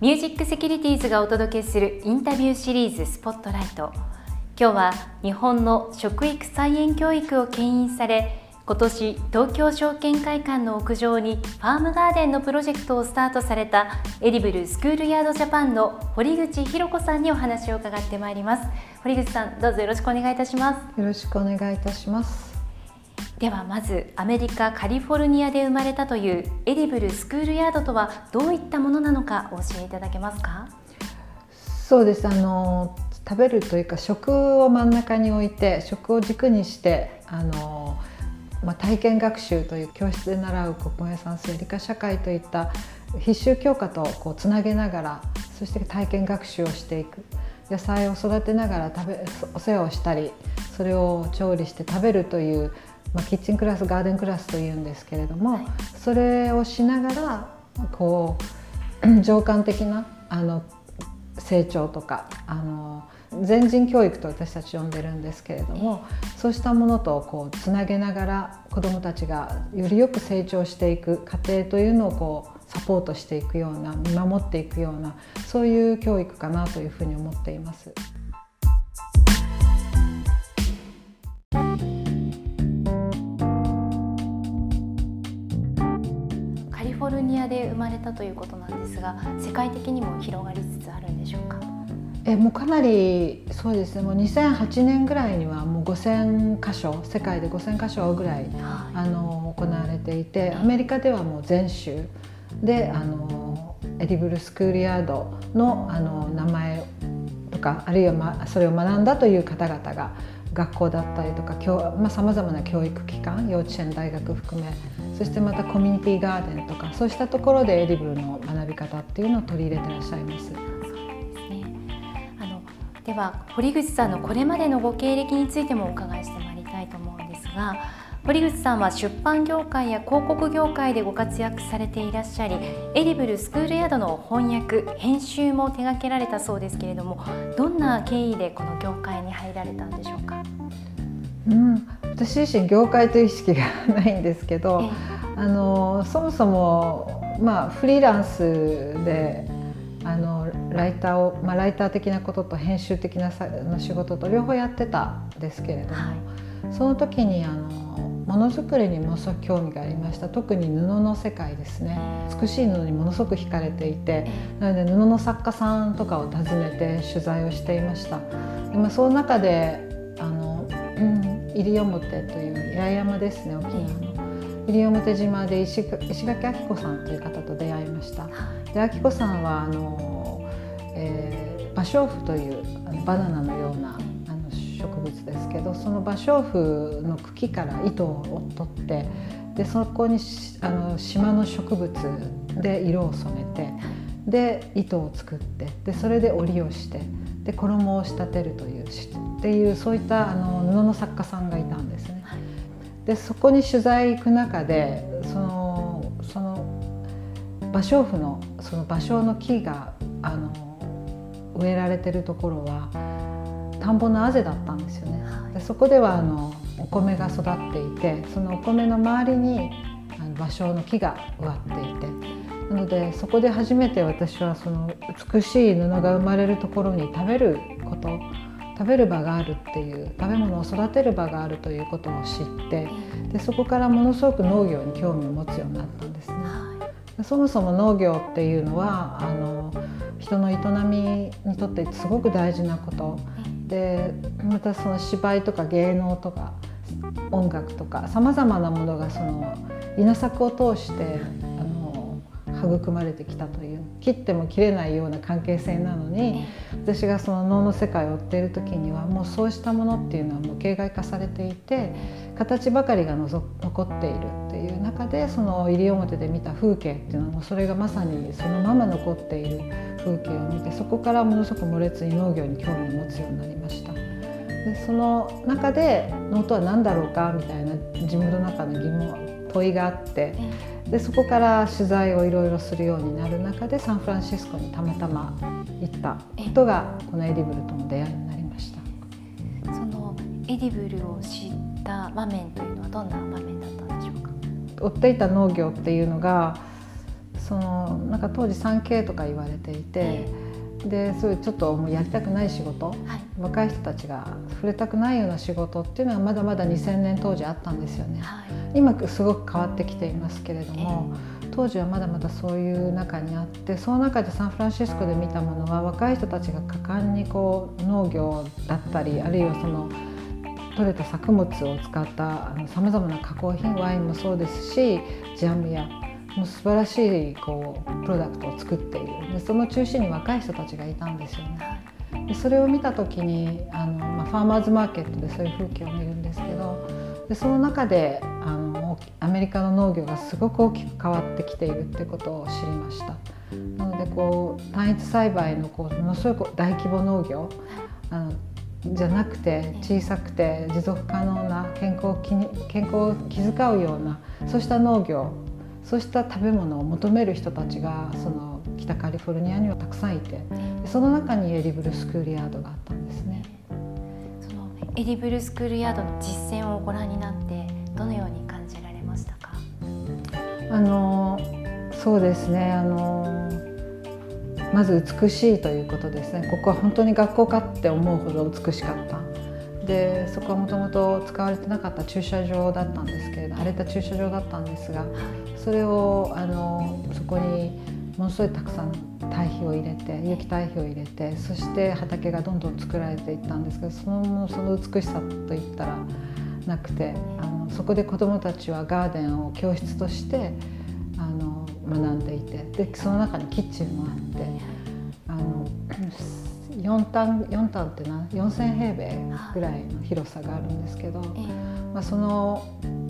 ミュージックセキュリティーズがお届けするインタビューシリーズスポットライト。今日は日本の食育菜園教育を牽引され今年東京証券会館の屋上にファームガーデンのプロジェクトをスタートされたエディブルスクールヤードジャパンの堀口博子さんにお話を伺ってまいります。堀口さんどうぞよろしくお願いいたします。よろしくお願いいたします。ではまずアメリカカリフォルニアで生まれたというエディブルスクールヤードとはどういったものなのかお教えいただけますか？そうです。あの食べるというか食を真ん中に置いて食を軸にしてあの、まあ、体験学習という教室で習う国語や算数理科社会といった必修教科とこうつなげながらそして体験学習をしていく。野菜を育てながら食べお世話をしたりそれを調理して食べるという、まあ、キッチンクラスガーデンクラスというんですけれども、はい、それをしながらこう 情感的なあの成長とかあの全人教育と私たち呼んでるんですけれどもそうしたものとこうつなげながら子どもたちがよりよく成長していく過程というのをこうサポートしていくような見守っていくようなそういう教育かなというふうに思っています。フォルニアで生まれたということなんですが世界的にも広がりつつあるんでしょうか？えもうかなりそうですね。もう2008年ぐらいにはもう5,000箇所世界で5,000箇所ぐらい、はい、あの行われていてアメリカではもう全州。であのエディブルスクールヤードのあの名前とかあるいは、ま、それを学んだという方々が学校だったりとかさまざ、まな教育機関幼稚園大学含めそしてまたコミュニティガーデンとかそうしたところでエディブルの学び方っていうのを取り入れてらっしゃいます。では堀口さんのこれまでのご経歴についてもお伺いしてまいりたいと思うんですが堀口さんは出版業界や広告業界でご活躍されていらっしゃりエディブルスクールヤードの翻訳編集も手掛けられたそうですけれどもどんな経緯でこの業界に入られたんでしょうか、うん、私自身業界という意識がないんですけど、あのそもそも、まあ、フリーランスであのライターを、まあ、ライター的なことと編集的な仕事と両方やってたんですけれども、はい、その時にあのものづくりにものすごく興味がありました。特に布の世界ですね。美しい布にものすごく惹かれていて。なので布の作家さんとかを訪ねて取材をしていました。で、まあ、その中であの、うん、西表という八重山ですね。沖縄の。西表島で石石垣明子さんという方と出会いました。で明子さんはあの、えー、芭蕉布というあのバナナのような植物ですけどその芭蕉布の茎から糸を取ってでそこにあの島の植物で色を染めてで糸を作ってでそれで織りをしてで衣を仕立てるというっていうそういったあの布の作家さんがいたんですね。でそこに取材行く中でそのその芭蕉布のその芭蕉の木があの植えられてるところは田んぼのあぜだったんですよね。でそこではあのお米が育っていてそのお米の周りにあの芭蕉の木が植わっていてなのでそこで初めて私はその美しい布が生まれるところに食べること食べる場があるっていう食べ物を育てる場があるということを知ってでそこからものすごく農業に興味を持つようになったんですね。そもそも農業っていうのはあの人の営みにとってすごく大事なことでまたその芝居とか芸能とか音楽とかさまざまなものがその稲作を通してあの育まれてきたという切っても切れないような関係性なのに私がその能の世界を追っている時にはもうそうしたものっていうのはもう形骸化されていて形ばかりがのぞ残っているっていう中でその西表で見た風景っていうのはもうそれがまさにそのまま残っている風景を見てそこからものすごく猛烈に農業に興味を持つようになりました。でその中で農とは何だろうかみたいな自分の中の疑問問いがあってでそこから取材をいろいろするようになる中でサンフランシスコにたまたま行ったことがこのエディブルとの出会いになりました。そのエディブルを知った場面というのはどんな場面だったんでしょうか？追っていた農業っていうのがそのなんか当時 3K とか言われていて。でそういうちょっともうやりたくない仕事、はい、若い人たちが触れたくないような仕事っていうのはまだまだ2000年当時あったんですよね、はい、今すごく変わってきていますけれども、当時はまだまだそういう中にあってその中でサンフランシスコで見たものは若い人たちが果敢にこう農業だったりあるいはその取れた作物を使ったさまざまな加工品ワインもそうですしジャムやもう素晴らしいこうプロダクトを作っているでその中心に若い人たちがいたんですよね。でそれを見た時にあの、まあ、ファーマーズマーケットでそういう風景を見るんですけどでその中であのアメリカの農業がすごく大きく変わってきているってことを知りました。なのでこう単一栽培のこうものすごい大規模農業あのじゃなくて小さくて持続可能な健康を気に健康を気遣うようなそうした農業そうした食べ物を求める人たちがその北カリフォルニアにはたくさんいてその中にエディブルスクールヤードがあったんですね。そのエディブルスクールヤードの実践をご覧になってどのように感じられましたか？あのそうですね。あのまず美しいということですね。ここは本当に学校かって思うほど美しかった。でそこはもともと使われてなかった駐車場だったんですけれど荒れた駐車場だったんですがそれをあのそこにものすごいたくさん堆肥を入れて有機堆肥を入れてそして畑がどんどん作られていったんですけどそのその美しさといったらなくてあのそこで子どもたちはガーデンを教室としてあの学んでいてでその中にキッチンもあってあの4反 ,4 反ってな4,000平米ぐらいの広さがあるんですけど、まあ、その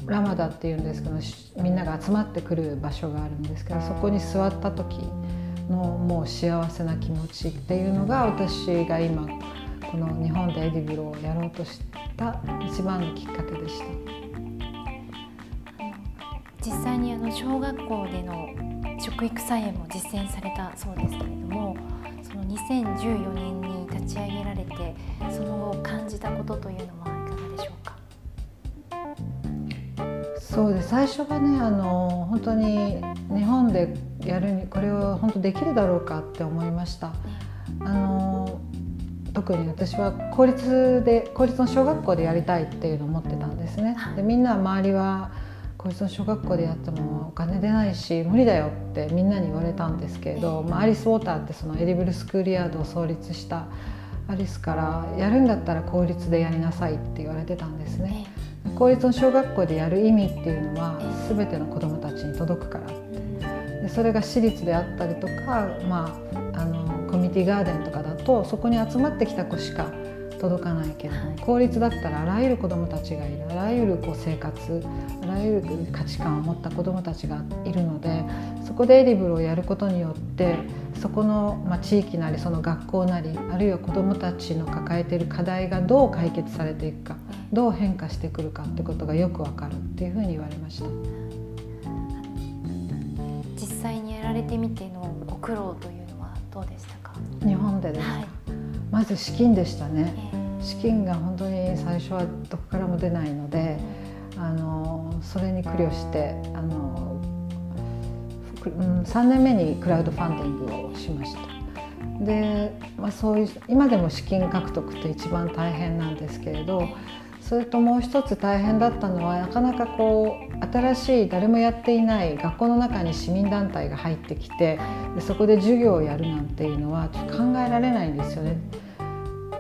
ラマダっていうんですけどみんなが集まってくる場所があるんですけどそこに座った時のもう幸せな気持ちっていうのが私が今この日本でエディブルをやろうとした一番のきっかけでした。実際にあの小学校での食育菜園も実践されたそうですけれどもその2014年に立ち上げられてその後感じたことというのはいそうです最初はねあの本当に日本でやるにこれを本当できるだろうかって思いました。あの特に私は公立で公立の小学校でやりたいっていうのを思ってたんですね。でみんな周りは公立の小学校でやってもお金出ないし無理だよってみんなに言われたんですけれど、まあ、アリス・ウォーターってそのエディブル・スクールヤードを創立したアリスからやるんだったら公立でやりなさいって言われてたんですね。公立の小学校でやる意味っていうのは全ての子どもたちに届くから。ってでそれが私立であったりとか、まあ、あのコミュニティガーデンとかだとそこに集まってきた子しか届かないけど、公立だったらあらゆる子どもたちがいるあらゆるこう生活あらゆる価値観を持った子どもたちがいるのでそこでエディブルをやることによってそこの、まあ、地域なりその学校なりあるいは子どもたちの抱えている課題がどう解決されていくかどう変化してくるかってことがよくわかるっていうふうに言われました。実際にやられてみてのご苦労というのはどうでしたか？日本でですか、はい、まず資金でしたね、資金が本当に最初はどこからも出ないのであのそれに苦慮してあの、うん、3年目にクラウドファンディングをしました。で、まあ、そういう今でも資金獲得って一番大変なんですけれどそれともう一つ大変だったのはなかなかこう新しい誰もやっていない学校の中に市民団体が入ってきてでそこで授業をやるなんていうのはちょっと考えられないんですよね。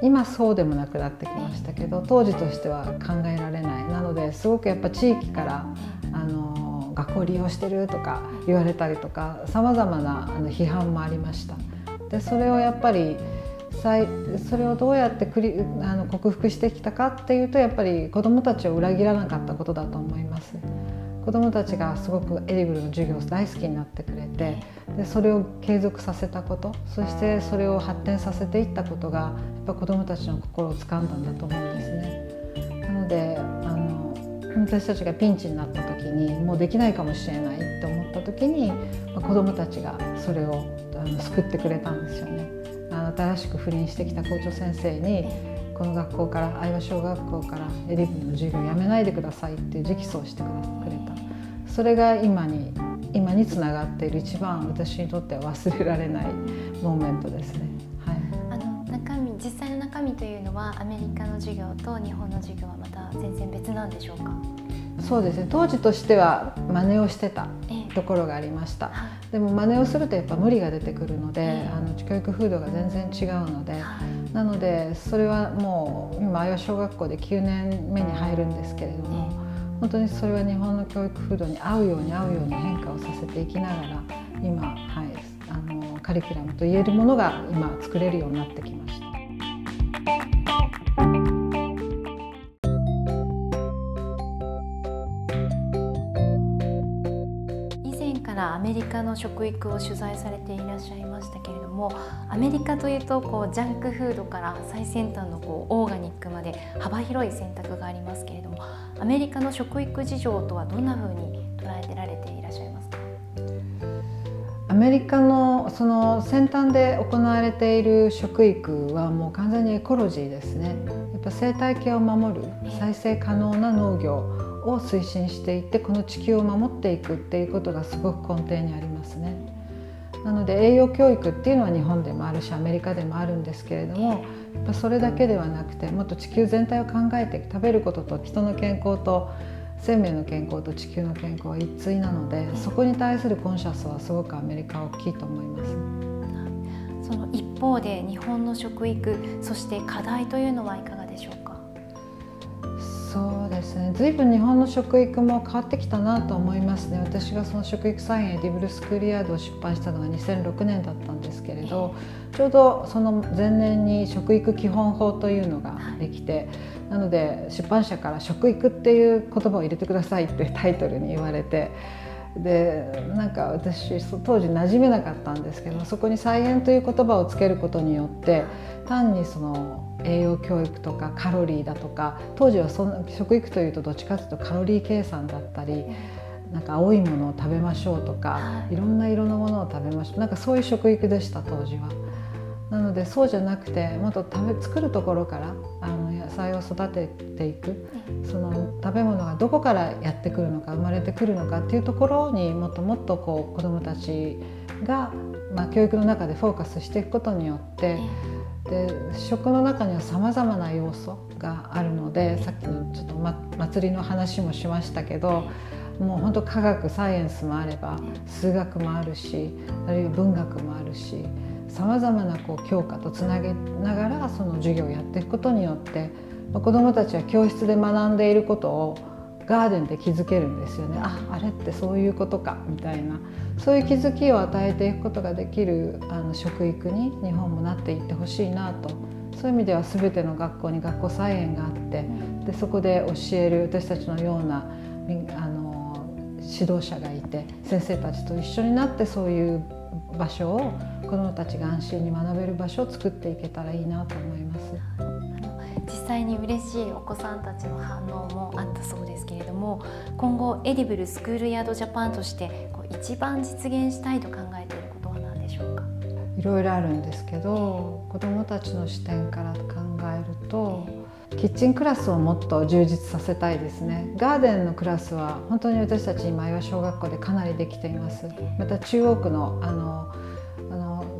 今そうでもなくなってきましたけど当時としては考えられないなのですごくやっぱ地域から学校利用してるとか言われたりとかさまざまなあの批判もありました。でそれをやっぱりそれをどうやってクリあの克服してきたかっていうとやっぱり子どもたちを裏切らなかったことだと思います。子どもたちがすごくエディブルの授業を大好きになってくれてでそれを継続させたことそしてそれを発展させていったことがやっぱ子どもたちの心をつかんだんだと思うんですね。なのであの私たちがピンチになった時にもうできないかもしれないって思った時に、ま、子どもたちがそれをあの救ってくれたんですよね。新しく赴任してきた校長先生にこの学校から愛和小学校からエディブの授業をやめないでくださいっていう直訴をしてくれたそれが今に今につながっている一番私にとっては忘れられないモーメントですね。はい、あの中身実際の中身というのはアメリカの授業と日本の授業は全然別なんでしょうか？そうですね。当時としては真似をしてたところがありました、えでも真似をするとやっぱ無理が出てくるので、えあの教育風土が全然違うので、はい、なのでそれはもう今は小学校で9年目に入るんですけれども、え本当にそれは日本の教育風土に合うように合うように変化をさせていきながら今、はい、あのカリキュラムと言えるものが今作れるようになってきました。の食育を取材されていらっしゃいましたけれどもアメリカというとこうジャンクフードから最先端のこうオーガニックまで幅広い選択がありますけれどもアメリカの食育事情とはどんなふうに捉えてられていらっしゃいますか？アメリカのその先端で行われている食育はもう完全にエコロジーですね。やっぱ生態系を守る再生可能な農業を推進していってこの地球を守っていくっていうことがすごく根底にありますね。なので栄養教育っていうのは日本でもあるしアメリカでもあるんですけれどもやっぱそれだけではなくてもっと地球全体を考えて食べることと人の健康と生命の健康と地球の健康は一対なのでそこに対するコンシャスはすごくアメリカは大きいと思います。その一方で日本の食育そして課題というのはいかがでしょうか？そうですね。随分日本の食育も変わってきたなと思いますね。私がその食育菜園エディブルスクールヤードを出版したのが2006年だったんですけれどちょうどその前年に食育基本法というのができてなので出版社から「食育っていう言葉を入れてください」っていうタイトルに言われてでなんか私当時馴染めなかったんですけどそこに「菜園」という言葉をつけることによって単にその栄養教育とかカロリーだとか当時はそん食育というとどっちかというとカロリー計算だったりなんか青いものを食べましょうとかい。ろんな色のものを食べましょう。なんかそういう食育でした当時は。なのでそうじゃなくてもっと食べ作るところからあの野菜を育てていくその食べ物がどこからやってくるのか生まれてくるのかっていうところにもっともっとこう子どもたちが、まあ、教育の中でフォーカスしていくことによってで食の中にはさまざまな要素があるのでさっきのちょっと、ま、祭りの話もしましたけどもう本当科学サイエンスもあれば数学もあるしあるいは文学もあるしさまざまなこう教科とつなげながらその授業をやっていくことによって子どもたちは教室で学んでいることをガーデンで気づけるんですよね。ああれってそういうことかみたいな。そういう気づきを与えていくことができるあの食育に日本もなっていってほしいなと。そういう意味では全ての学校に学校菜園があってでそこで教える私たちのようなあの指導者がいて先生たちと一緒になってそういう場所を子どもたちが安心に学べる場所を作っていけたらいいなと思います。実際に嬉しいお子さんたちの反応もあったそうですけれども今後エディブルスクールヤードジャパンとしてこう一番実現したいと考えていることは何でしょうか？いろいろあるんですけど子どもたちの視点から考えるとキッチンクラスをもっと充実させたいですね。ガーデンのクラスは本当に私たち今岩小学校でかなりできています。また中央区のあの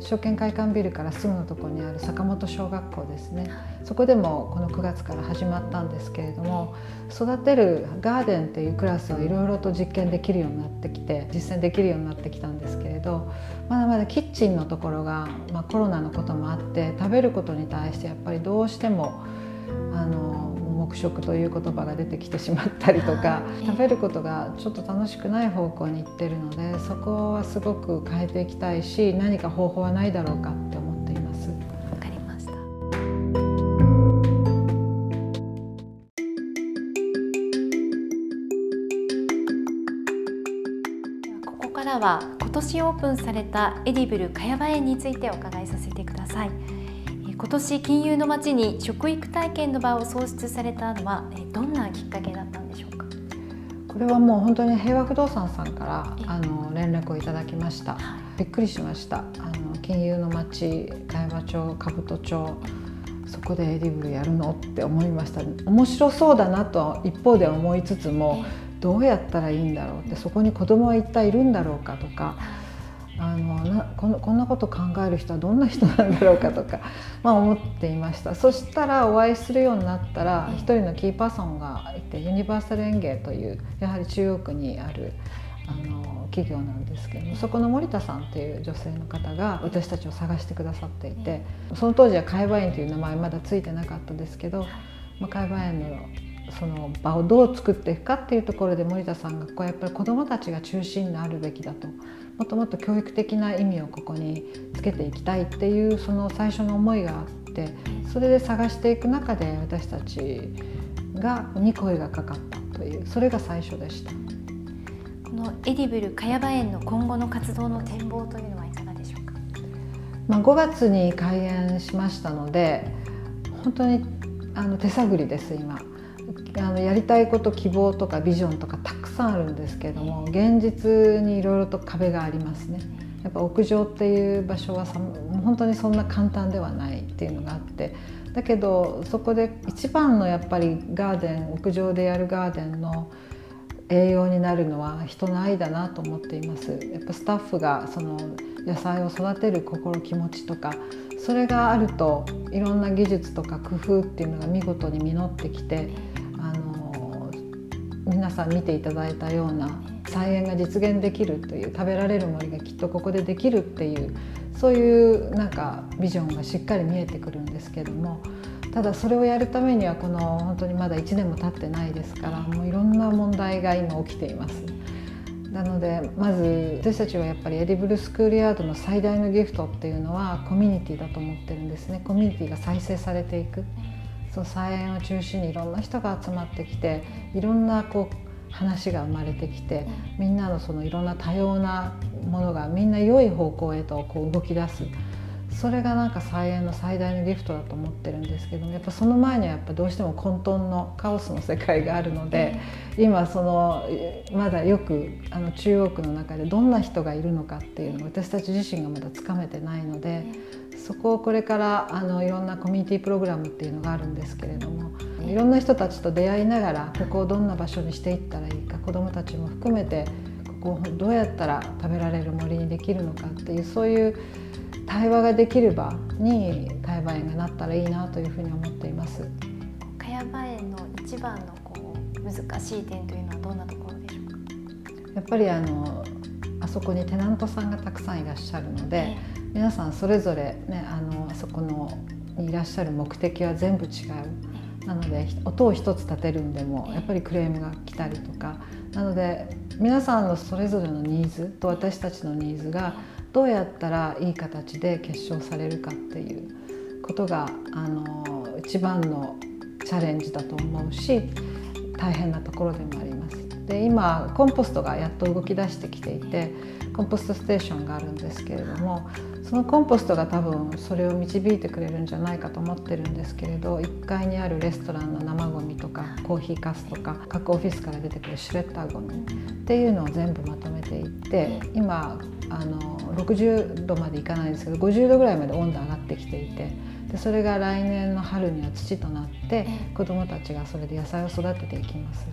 証券会館ビルからすぐのところにある坂本小学校ですね、そこでもこの9月から始まったんですけれども育てるガーデンっていうクラスをいろいろと実験できるようになってきて実践できるようになってきたんですけれどまだまだキッチンのところが、まあ、コロナのこともあって食べることに対してやっぱりどうしてもあの黙食という言葉が出てきてしまったりとか食べることがちょっと楽しくない方向に行ってるのでそこはすごく変えていきたいし何か方法はないだろうかって思っています。わかりましたここからは今年オープンされたエディブル茅場園についてお伺いさせてください。今年金融の街に食育体験の場を創出されたのはどんなきっかけだったんでしょうか？これはもう本当に平和不動産さんからあの連絡をいただきました、びっくりしました。あの金融の街茅場町兜町そこでエディブルやるのって思いました。面白そうだなと一方で思いつつもどうやったらいいんだろうってそこに子供は一体いるんだろうかとか。あのなこのこんなこと考える人はどんな人なんだろうかとか、まあ、思っていました。そしたらお会いするようになったら一人のキーパーソンがいてユニバーサル園芸というやはり中央区にあるあの企業なんですけどもそこの森田さんっていう女性の方が私たちを探してくださっていてその当時は海馬園という名前まだついてなかったですけど、まあ、海馬園のその場をどう作っていくかっていうところで森田さん。がこうやっぱり子どもたちが中心になるべきだともっともっと教育的な意味をここにつけていきたいっていうその最初の思いがあってそれで探していく中で私たちがに声がかかったというそれが最初でした。このエディブル茅場園の今後の活動の展望というのはいかがでしょうか、まあ、5月に開園しましたので本当にあの手探りです今あのやりたいこと希望とかビジョンとかたくさんあるんですけれども現実にいろいろと壁がありますね。やっぱ屋上っていう場所はさ本当にそんな簡単ではないっていうのがあってだけどそこで一番のやっぱりガーデン屋上でやるガーデンの栄養になるのは人の愛だなと思っていますやっぱスタッフがその野菜を育てる心気持ちとかそれがあるといろんな技術とか工夫っていうのが見事に実ってきてさん見ていただいたような菜園が実現できるという食べられる森がきっとここでできるっていうそういうなんかビジョンがしっかり見えてくるんですけどもただそれをやるためにはこの本当にまだ1年も経ってないですからもういろんな問題が今起きています。なのでまず私たちはやっぱりエディブルスクールヤードの最大のギフトっていうのはコミュニティだと思ってるんですねコミュニティが再生されていくそう菜園を中心にいろんな人が集まってきていろんなこう話が生まれてきてみんなのそのいろんな多様なものがみんな良い方向へとこう動き出す。それがなんか菜園の最大のギフトだと思ってるんですけどもやっぱその前にはやっぱどうしても混沌のカオスの世界があるので今そのまだよくあの中央区の中でどんな人がいるのかっていうのを私たち自身がまだつかめてないのでそこをこれからあのいろんなコミュニティプログラムっていうのがあるんですけれどもいろんな人たちと出会いながらここをどんな場所にしていったらいいか子どもたちも含めてここをどうやったら食べられる森にできるのかっていうそういう対話ができる場に茅場園がなったらいいなというふうに思っています。茅場園の一番のこう難しい点というのはどんなところでしょうか？やっぱりあのあそこにテナントさんがたくさんいらっしゃるので、皆さんそれぞれねあのあそこのにいらっしゃる目的は全部違う。なので音を一つ立てるんでもやっぱりクレームが来たりとかなので皆さんのそれぞれのニーズと私たちのニーズがどうやったらいい形で結晶されるかっていうことがあの一番のチャレンジだと思うし大変なところでもあります。で今コンポストがやっと動き出してきていてコンポストステーションがあるんですけれどもそのコンポストが多分それを導いてくれるんじゃないかと思ってるんですけれど1階にあるレストランの生ゴミとかコーヒーかすとか各オフィスから出てくるシュレッダーゴミっていうのを全部まとめていって今あの60度までいかないんですけど50度ぐらいまで温度上がってきていてでそれが来年の春には土となって子どもたちがそれで野菜を育てていきます。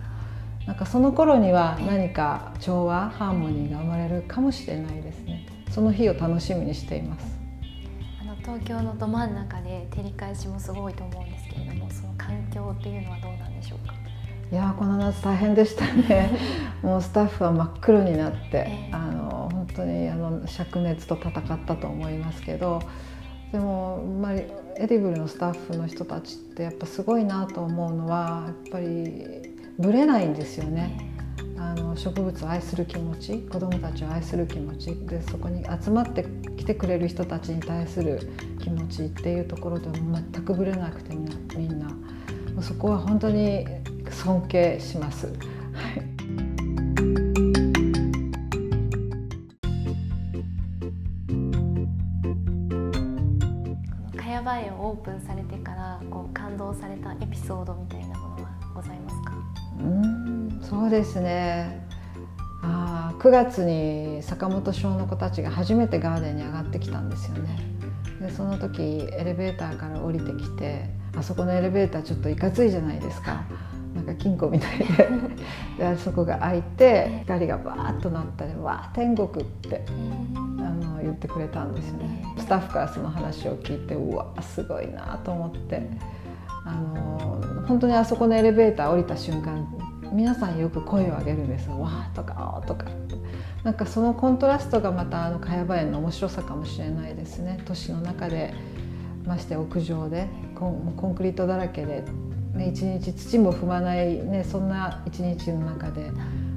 なんかその頃には何か調和ハーモニーが生まれるかもしれないですね。その日を楽しみにしています。あの東京のど真ん中で照り返しもすごいと思うんですけれども、その環境っていうのはどうなんでしょうか？いやこの夏大変でしたね。もうスタッフは真っ黒になって、えー、あの本当にあの灼熱と戦ったと思いますけど、でもまあエディブルのスタッフの人たちってやっぱすごいなと思うのはやっぱりぶれないんですよね。あの植物を愛する気持ち子どもたちを愛する気持ちでそこに集まってきてくれる人たちに対する気持ちっていうところでも全くぶれなくてみんなそこは本当に尊敬します。はい。茅場園をオープンされてからこう感動されたエピソードみたいなものはございますか？うんそうですねあ9月に坂本小の子たちが初めてガーデンに上がってきたんですよねでその時エレベーターから降りてきてあそこのエレベーターちょっといかついじゃないですかなんか金庫みたいで でそこが開いて光がバーッとなったり「わあ天国」ってあの言ってくれたんですよね。スタッフからその話を聞いてうわすごいなと思って。あの本当にあそこのエレベーター降りた瞬間皆さんよく声を上げるんです「わー」とか「お」とかなんかそのコントラストがまたあの茅場園の面白さかもしれないですね。都市の中でまして屋上でコンコンクリートだらけで、ね、一日土も踏まない、ね、そんな一日の中で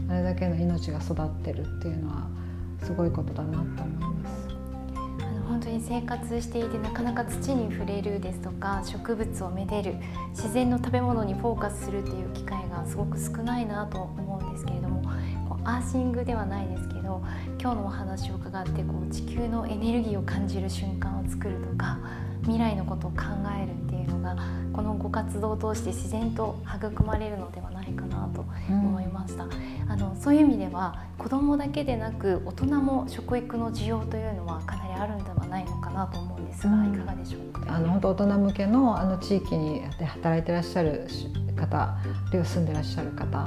あれだけの命が育ってるっていうのはすごいことだなと思います。本当に生活していてなかなか土に触れるですとか植物をめでる自然の食べ物にフォーカスするっていう機会がすごく少ないなと思うんですけれどもこうアーシングではないですけど今日のお話を伺ってこう地球のエネルギーを感じる瞬間を作るとか未来のことを考えるがこのご活動を通して自然と育まれるのではないかなと思いました、うん、あのそういう意味では子どもだけでなく大人も食育の需要というのはかなりあるんではないのかなと思うんですが、うん、いかがでしょうか、あの本当大人向けのあの地域にで働いてらっしゃる方住んでらっしゃる方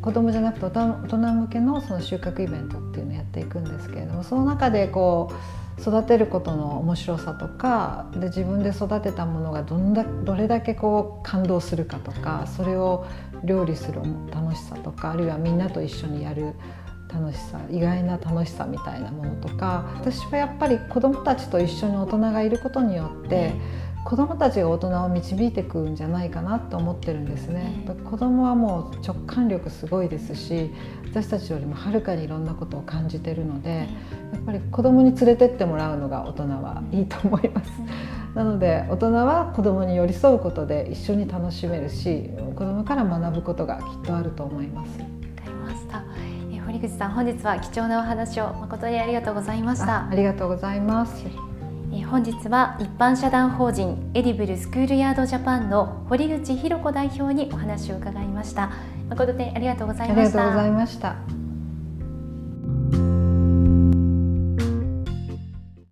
子供じゃなくて大人向けのその収穫イベントっていうのをやっていくんですけれどもその中でこう育てることの面白さとかで自分で育てたものがどんだどれだけこう感動するかとかそれを料理する楽しさとかあるいはみんなと一緒にやる楽しさ意外な楽しさみたいなものとか私はやっぱり子どもたちと一緒に大人がいることによって、子どもたちが大人を導いていくんじゃないかなと思ってるんですね。子どもはもう直感力すごいですし私たちよりもはるかにいろんなことを感じてるのでやっぱり子どもに連れてってもらうのが大人はいいと思います。なので大人は子どもに寄り添うことで一緒に楽しめるし子どもから学ぶことがきっとあると思います。わかりました。堀口さん本日は貴重なお話を誠にありがとうございましたありがとうございます本日は一般社団法人エディブルスクールヤードジャパンの堀口博子代表にお話を伺いました。誠にありがとうございました。ありがとうございました。